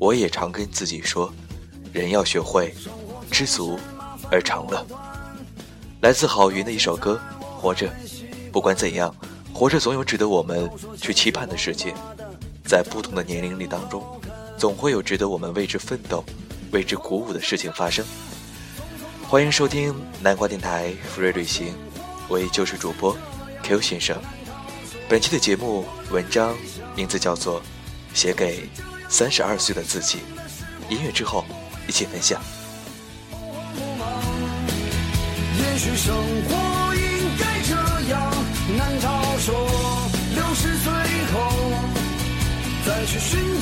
我也常跟自己说，人要学会知足而常乐。来自郝云的一首歌《活着》，不管怎样，活着总有值得我们去期盼的世界。在不同的年龄里当中，总会有值得我们为之奋斗、为之鼓舞的事情发生。欢迎收听南瓜电台福瑞旅行，我依旧是主播 Q 先生。本期的节目文章名字叫做《写给三十二岁的自己》。音乐之后，一起分享。也许生活应该这样。难道说六十岁后再去寻找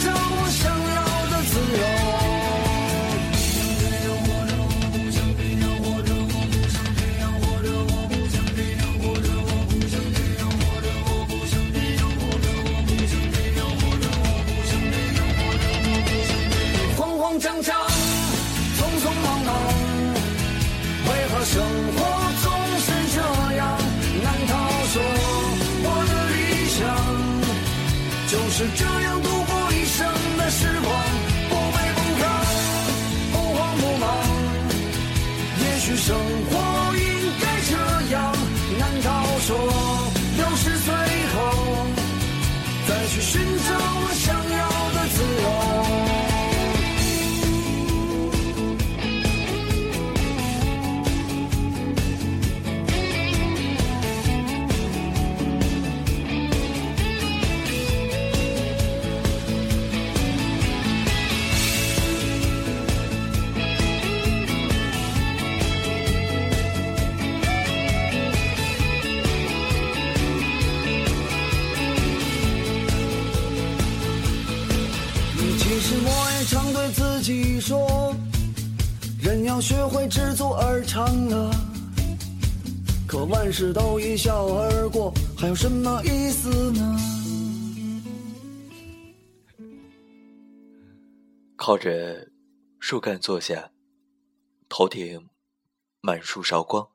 知足而常乐。可万事都一笑而过，还有什么意思呢？靠着树干坐下，头顶满树韶光，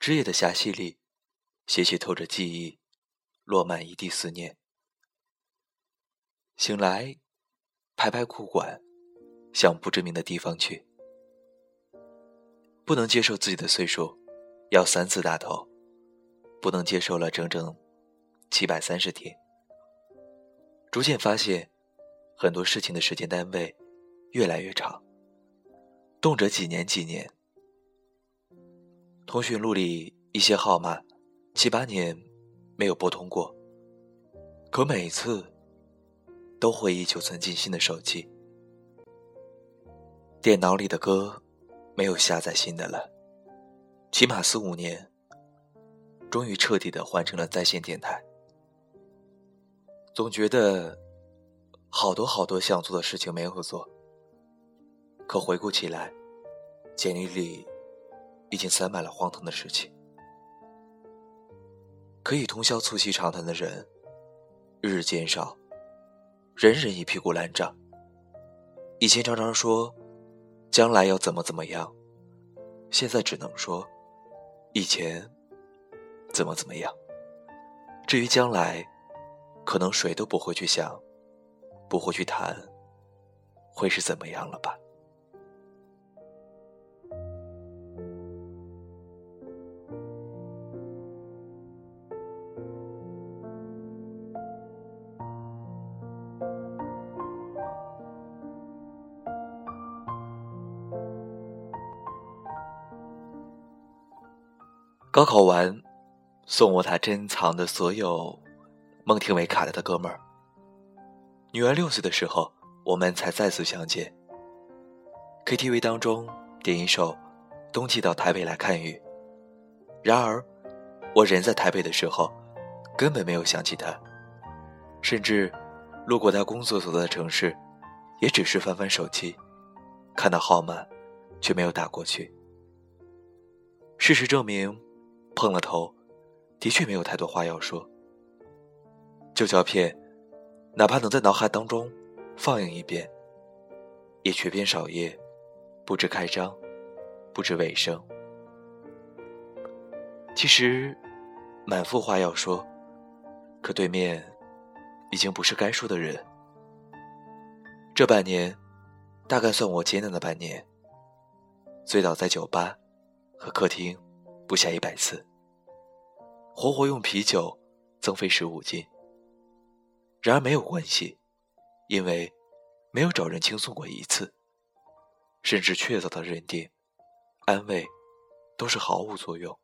枝叶的狭隙里，些许透着记忆，落满一地思念。醒来，拍拍裤管，向不知名的地方去。不能接受自己的岁数，要三次大头，不能接受了整整七百三十天。逐渐发现，很多事情的时间单位越来越长，动辄几年几年。通讯录里一些号码，七八年没有拨通过，可每一次。都会依旧存进新的手机，电脑里的歌没有下载新的了，起码四五年，终于彻底的换成了在线电台。总觉得好多好多想做的事情没有做，可回顾起来，简历里已经塞满了荒唐的事情。可以通宵促膝长谈的人日日减少，人人一屁股烂账。以前常常说将来要怎么怎么样，现在只能说以前怎么怎么样。至于将来，可能谁都不会去想，不会去谈，会是怎么样了吧。高考完，送我他珍藏的所有孟庭苇卡带的哥们儿。女儿六岁的时候，我们才再次相见。KTV 当中点一首《冬季到台北来看雨》，然而我人在台北的时候，根本没有想起他，甚至路过他工作所在的城市，也只是翻翻手机，看到号码，却没有打过去。事实证明。碰了头，的确没有太多话要说。旧胶片，哪怕能在脑海当中放映一遍，也缺篇少页，不知开张，不知尾声。其实，满腹话要说，可对面已经不是该说的人。这半年，大概算我艰难的半年。醉倒在酒吧和客厅。不下一百次，活活用啤酒增肥十五斤。然而没有关系，因为没有找人倾诉过一次，甚至确凿的认定，安慰都是毫无作用、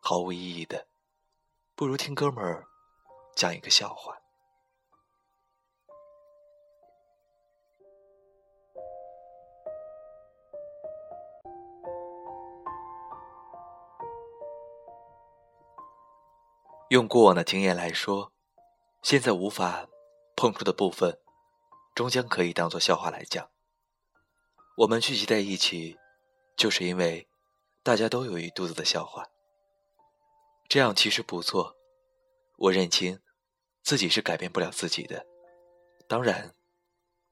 毫无意义的，不如听哥们儿讲一个笑话。用过往的经验来说，现在无法碰触的部分，终将可以当做笑话来讲。我们聚集在一起，就是因为大家都有一肚子的笑话。这样其实不错。我认清自己是改变不了自己的，当然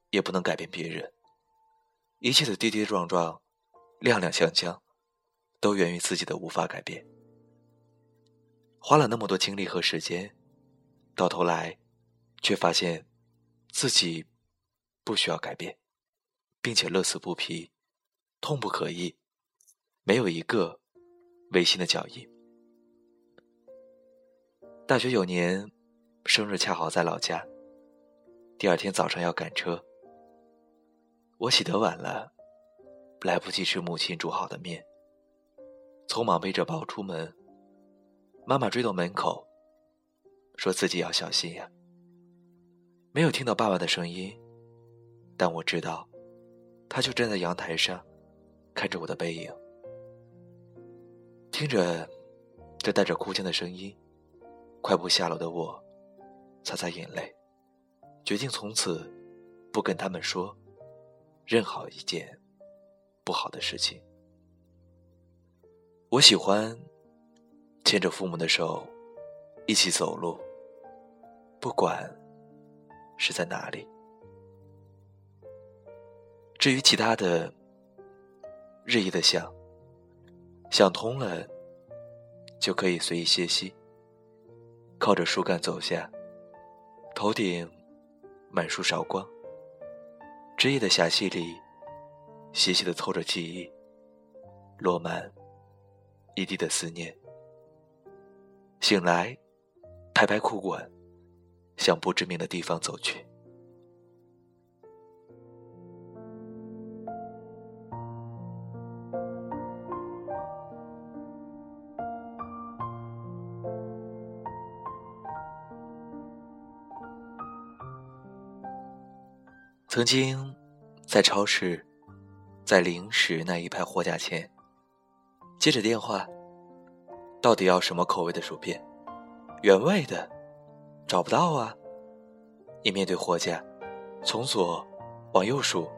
也不能改变别人。一切的跌跌撞撞、踉踉跄跄，都源于自己的无法改变。花了那么多精力和时间，到头来，却发现自己不需要改变，并且乐此不疲，痛不可抑，没有一个违心的脚印。大学有年，生日恰好在老家，第二天早上要赶车，我起得晚了，来不及吃母亲煮好的面，匆忙背着包出门。妈妈追到门口，说自己要小心呀。没有听到爸爸的声音，但我知道，他就站在阳台上，看着我的背影。听着这带着哭腔的声音，快步下楼的我，擦擦眼泪，决定从此不跟他们说任何一件不好的事情。我喜欢。牵着父母的手，一起走路。不管是在哪里。至于其他的，日益的想，想通了，就可以随意歇息。靠着树干走下，头顶满树韶光。枝叶的狭隙里，细细的透着记忆，落满一地的思念。醒来，拍拍裤管，向不知名的地方走去。曾经，在超市，在零食那一排货架前，接着电话到底要什么口味的薯片？原味的，找不到啊。你面对货架，从左往右数，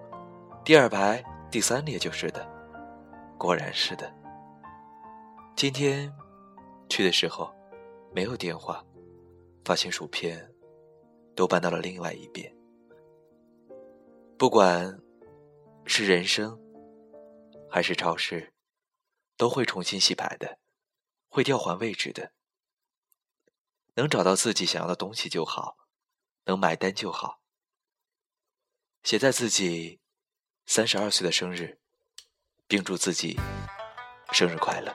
第二排第三列就是的，果然是的。今天去的时候没有电话，发现薯片都搬到了另外一边。不管是人生还是超市，都会重新洗牌的。会调换位置的，能找到自己想要的东西就好，能买单就好。写在自己三十二岁的生日，并祝自己生日快乐。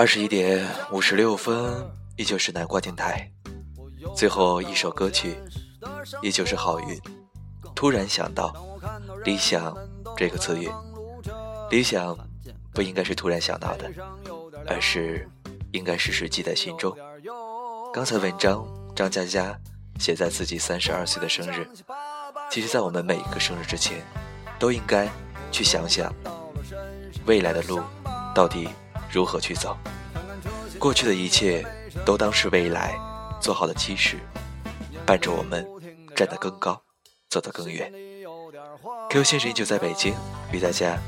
二十一点五十六分，依旧是南瓜电台。最后一首歌曲，依旧是好运。突然想到，理想这个词语，理想不应该是突然想到的，而是应该时时记在心中。刚才文章张佳佳写在自己三十二岁的生日，其实，在我们每一个生日之前，都应该去想想未来的路到底。如何去走？过去的一切都当是未来做好的基石，伴着我们站得更高，走得更远。Q 先生就在北京，与大家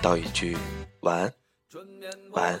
道一句晚安，晚安。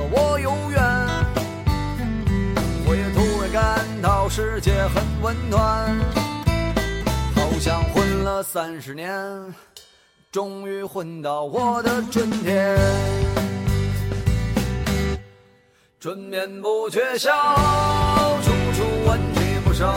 世界很温暖，好像混了三十年，终于混到我的春天。春眠不觉晓，处处闻啼不少，